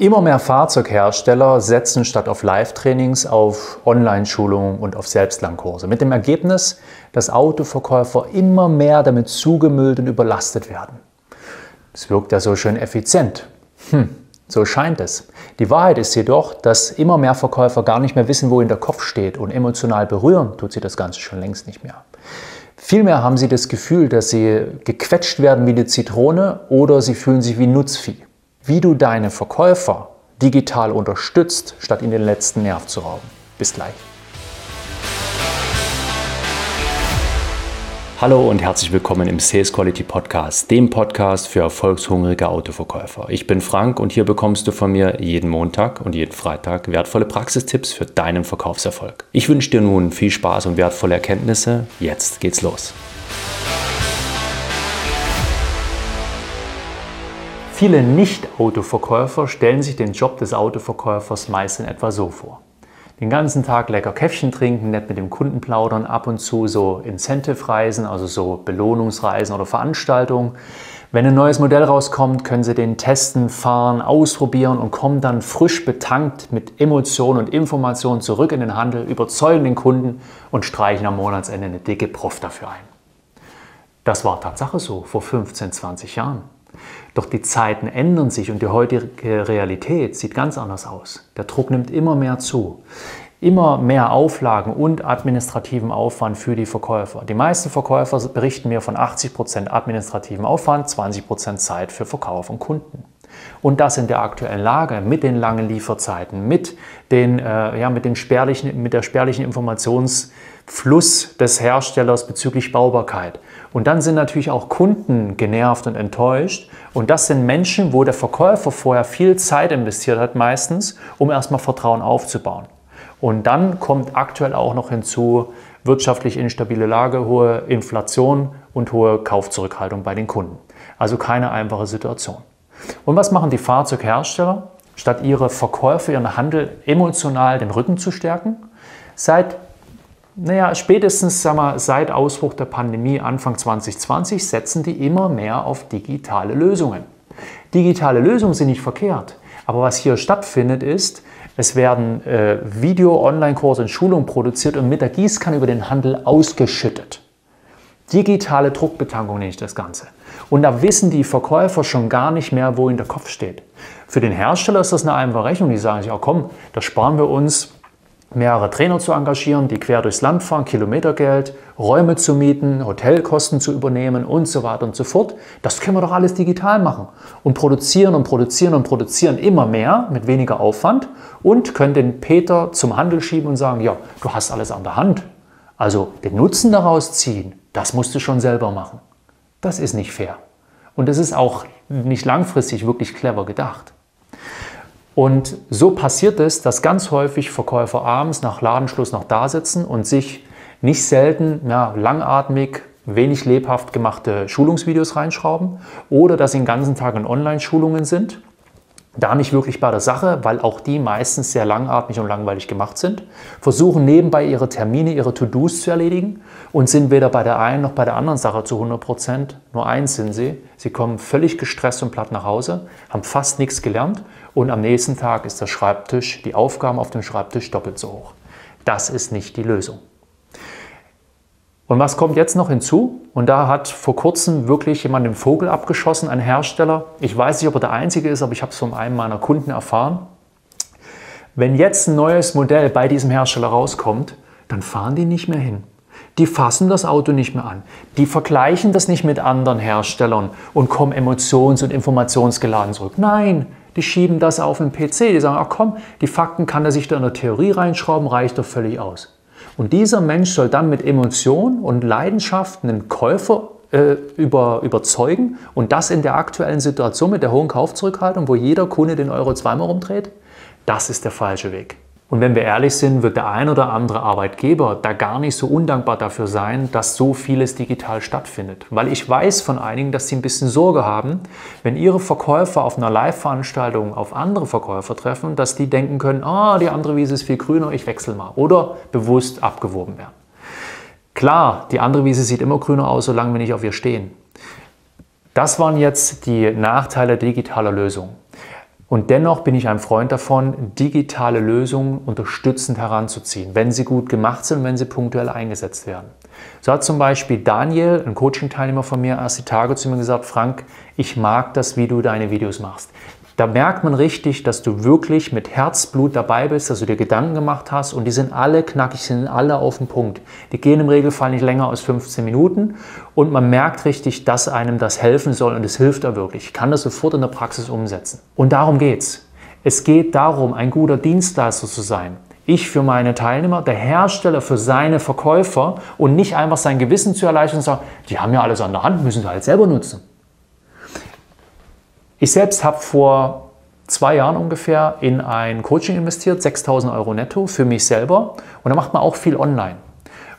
Immer mehr Fahrzeughersteller setzen statt auf Live-Trainings auf Online-Schulungen und auf Selbstlernkurse. Mit dem Ergebnis, dass Autoverkäufer immer mehr damit zugemüllt und überlastet werden. Es wirkt ja so schön effizient. Hm, so scheint es. Die Wahrheit ist jedoch, dass immer mehr Verkäufer gar nicht mehr wissen, wo ihnen der Kopf steht und emotional berühren tut sie das Ganze schon längst nicht mehr. Vielmehr haben sie das Gefühl, dass sie gequetscht werden wie eine Zitrone oder sie fühlen sich wie Nutzvieh wie du deine Verkäufer digital unterstützt, statt ihnen den letzten Nerv zu rauben. Bis gleich. Hallo und herzlich willkommen im Sales Quality Podcast, dem Podcast für erfolgshungrige Autoverkäufer. Ich bin Frank und hier bekommst du von mir jeden Montag und jeden Freitag wertvolle Praxistipps für deinen Verkaufserfolg. Ich wünsche dir nun viel Spaß und wertvolle Erkenntnisse. Jetzt geht's los. Viele Nicht-Autoverkäufer stellen sich den Job des Autoverkäufers meist in etwa so vor. Den ganzen Tag lecker Käffchen trinken, nett mit dem Kunden plaudern, ab und zu so Incentive-Reisen, also so Belohnungsreisen oder Veranstaltungen. Wenn ein neues Modell rauskommt, können Sie den testen, fahren, ausprobieren und kommen dann frisch betankt mit Emotionen und Informationen zurück in den Handel, überzeugen den Kunden und streichen am Monatsende eine dicke Prof dafür ein. Das war Tatsache so vor 15, 20 Jahren. Doch die Zeiten ändern sich und die heutige Realität sieht ganz anders aus. Der Druck nimmt immer mehr zu. Immer mehr Auflagen und administrativen Aufwand für die Verkäufer. Die meisten Verkäufer berichten mir von 80% administrativen Aufwand, 20% Zeit für Verkauf und Kunden. Und das in der aktuellen Lage mit den langen Lieferzeiten, mit, den, äh, ja, mit, den spärlichen, mit der spärlichen Informationsfluss des Herstellers bezüglich Baubarkeit. Und dann sind natürlich auch Kunden genervt und enttäuscht. Und das sind Menschen, wo der Verkäufer vorher viel Zeit investiert hat, meistens, um erstmal Vertrauen aufzubauen. Und dann kommt aktuell auch noch hinzu wirtschaftlich instabile Lage, hohe Inflation und hohe Kaufzurückhaltung bei den Kunden. Also keine einfache Situation. Und was machen die Fahrzeughersteller? Statt ihre Verkäufer, ihren Handel emotional den Rücken zu stärken, seit naja, spätestens sagen wir, seit Ausbruch der Pandemie Anfang 2020 setzen die immer mehr auf digitale Lösungen. Digitale Lösungen sind nicht verkehrt, aber was hier stattfindet ist, es werden äh, Video, Online-Kurse und Schulungen produziert und mit der Gießkanne über den Handel ausgeschüttet. Digitale Druckbetankung nenne ich das Ganze. Und da wissen die Verkäufer schon gar nicht mehr, wo ihnen der Kopf steht. Für den Hersteller ist das eine einfache Rechnung. Die sagen sich, oh komm, da sparen wir uns mehrere Trainer zu engagieren, die quer durchs Land fahren, Kilometergeld, Räume zu mieten, Hotelkosten zu übernehmen und so weiter und so fort. Das können wir doch alles digital machen und produzieren und produzieren und produzieren immer mehr mit weniger Aufwand und können den Peter zum Handel schieben und sagen, ja, du hast alles an der Hand. Also den Nutzen daraus ziehen, das musst du schon selber machen. Das ist nicht fair. Und es ist auch nicht langfristig wirklich clever gedacht. Und so passiert es, dass ganz häufig Verkäufer abends nach Ladenschluss noch da sitzen und sich nicht selten ja, langatmig, wenig lebhaft gemachte Schulungsvideos reinschrauben oder dass sie den ganzen Tag in Online-Schulungen sind da nicht wirklich bei der Sache, weil auch die meistens sehr langatmig und langweilig gemacht sind, versuchen nebenbei ihre Termine, ihre To-Dos zu erledigen und sind weder bei der einen noch bei der anderen Sache zu 100 Prozent. Nur eins sind sie, sie kommen völlig gestresst und platt nach Hause, haben fast nichts gelernt und am nächsten Tag ist der Schreibtisch, die Aufgaben auf dem Schreibtisch doppelt so hoch. Das ist nicht die Lösung. Und was kommt jetzt noch hinzu? Und da hat vor kurzem wirklich jemand den Vogel abgeschossen, ein Hersteller. Ich weiß nicht, ob er der Einzige ist, aber ich habe es von einem meiner Kunden erfahren. Wenn jetzt ein neues Modell bei diesem Hersteller rauskommt, dann fahren die nicht mehr hin. Die fassen das Auto nicht mehr an. Die vergleichen das nicht mit anderen Herstellern und kommen emotions- und informationsgeladen zurück. Nein, die schieben das auf den PC. Die sagen, ach komm, die Fakten kann er sich da in der Theorie reinschrauben, reicht doch völlig aus. Und dieser Mensch soll dann mit Emotion und Leidenschaft einen Käufer äh, über, überzeugen und das in der aktuellen Situation mit der hohen Kaufzurückhaltung, wo jeder Kunde den Euro zweimal rumdreht, das ist der falsche Weg. Und wenn wir ehrlich sind, wird der ein oder andere Arbeitgeber da gar nicht so undankbar dafür sein, dass so vieles digital stattfindet. Weil ich weiß von einigen, dass sie ein bisschen Sorge haben, wenn ihre Verkäufer auf einer Live-Veranstaltung auf andere Verkäufer treffen, dass die denken können, ah, die andere Wiese ist viel grüner, ich wechsle mal. Oder bewusst abgeworben werden. Klar, die andere Wiese sieht immer grüner aus, solange wir nicht auf ihr stehen. Das waren jetzt die Nachteile digitaler Lösungen. Und dennoch bin ich ein Freund davon, digitale Lösungen unterstützend heranzuziehen, wenn sie gut gemacht sind wenn sie punktuell eingesetzt werden. So hat zum Beispiel Daniel, ein Coaching-Teilnehmer von mir, erst die Tage zu mir gesagt, Frank, ich mag das, wie du deine Videos machst. Da merkt man richtig, dass du wirklich mit Herzblut dabei bist, dass du dir Gedanken gemacht hast und die sind alle knackig, sind alle auf den Punkt. Die gehen im Regelfall nicht länger als 15 Minuten und man merkt richtig, dass einem das helfen soll und es hilft da wirklich. Ich kann das sofort in der Praxis umsetzen. Und darum geht's. Es geht darum, ein guter Dienstleister zu sein. Ich für meine Teilnehmer, der Hersteller für seine Verkäufer und nicht einfach sein Gewissen zu erleichtern und sagen, die haben ja alles an der Hand, müssen sie halt selber nutzen. Ich selbst habe vor zwei Jahren ungefähr in ein Coaching investiert, 6000 Euro netto für mich selber. Und da macht man auch viel online.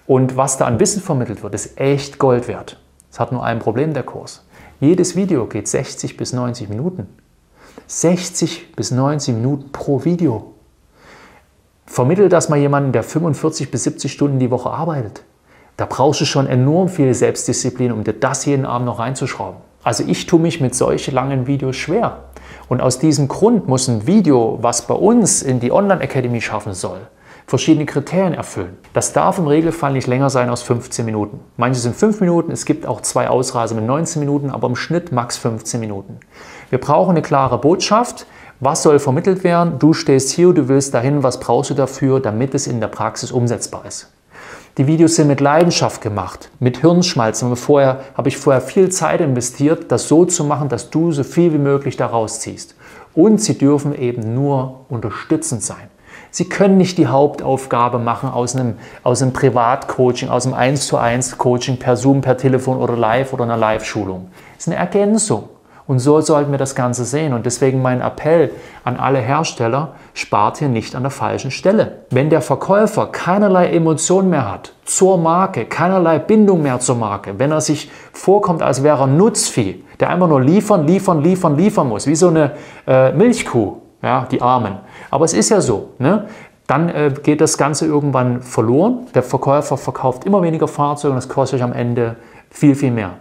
Und was da an Wissen vermittelt wird, ist echt Gold wert. Es hat nur ein Problem, der Kurs. Jedes Video geht 60 bis 90 Minuten. 60 bis 90 Minuten pro Video. Vermittel das mal jemanden, der 45 bis 70 Stunden die Woche arbeitet. Da brauchst du schon enorm viel Selbstdisziplin, um dir das jeden Abend noch reinzuschrauben. Also ich tue mich mit solchen langen Videos schwer. Und aus diesem Grund muss ein Video, was bei uns in die Online-Academy schaffen soll, verschiedene Kriterien erfüllen. Das darf im Regelfall nicht länger sein als 15 Minuten. Manche sind 5 Minuten, es gibt auch zwei Ausreise mit 19 Minuten, aber im Schnitt max 15 Minuten. Wir brauchen eine klare Botschaft. Was soll vermittelt werden? Du stehst hier, du willst dahin, was brauchst du dafür, damit es in der Praxis umsetzbar ist. Die Videos sind mit Leidenschaft gemacht, mit Hirnschmalz. Vorher habe ich vorher viel Zeit investiert, das so zu machen, dass du so viel wie möglich daraus ziehst. Und sie dürfen eben nur unterstützend sein. Sie können nicht die Hauptaufgabe machen aus einem, aus einem Privatcoaching, aus einem 1 zu 1 Coaching per Zoom, per Telefon oder live oder einer Live-Schulung. Es ist eine Ergänzung. Und so sollten wir das Ganze sehen. Und deswegen mein Appell an alle Hersteller, spart hier nicht an der falschen Stelle. Wenn der Verkäufer keinerlei Emotion mehr hat zur Marke, keinerlei Bindung mehr zur Marke, wenn er sich vorkommt, als wäre er Nutzvieh, der einfach nur liefern, liefern, liefern, liefern muss, wie so eine äh, Milchkuh, ja, die Armen. Aber es ist ja so, ne? dann äh, geht das Ganze irgendwann verloren. Der Verkäufer verkauft immer weniger Fahrzeuge und das kostet euch am Ende viel, viel mehr.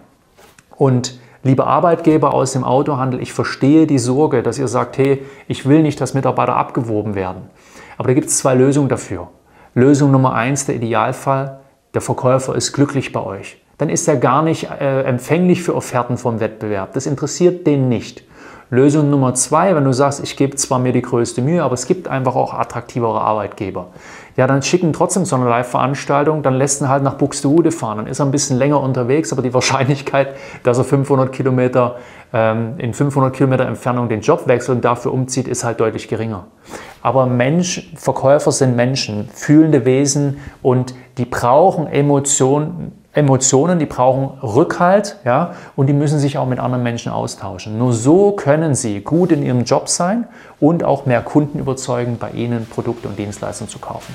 Und Liebe Arbeitgeber aus dem Autohandel, ich verstehe die Sorge, dass ihr sagt, hey, ich will nicht, dass Mitarbeiter abgeworben werden. Aber da gibt es zwei Lösungen dafür. Lösung Nummer eins, der Idealfall, der Verkäufer ist glücklich bei euch. Dann ist er gar nicht äh, empfänglich für Offerten vom Wettbewerb. Das interessiert den nicht. Lösung Nummer zwei, wenn du sagst, ich gebe zwar mir die größte Mühe, aber es gibt einfach auch attraktivere Arbeitgeber ja, dann schicken trotzdem so eine Live-Veranstaltung, dann lässt ihn halt nach Buxtehude fahren. Dann ist er ein bisschen länger unterwegs, aber die Wahrscheinlichkeit, dass er 500 Kilometer ähm, in 500 Kilometer Entfernung den Job wechselt und dafür umzieht, ist halt deutlich geringer. Aber Mensch, Verkäufer sind Menschen, fühlende Wesen und die brauchen Emotionen, Emotionen, die brauchen Rückhalt, ja, und die müssen sich auch mit anderen Menschen austauschen. Nur so können sie gut in ihrem Job sein und auch mehr Kunden überzeugen, bei ihnen Produkte und Dienstleistungen zu kaufen.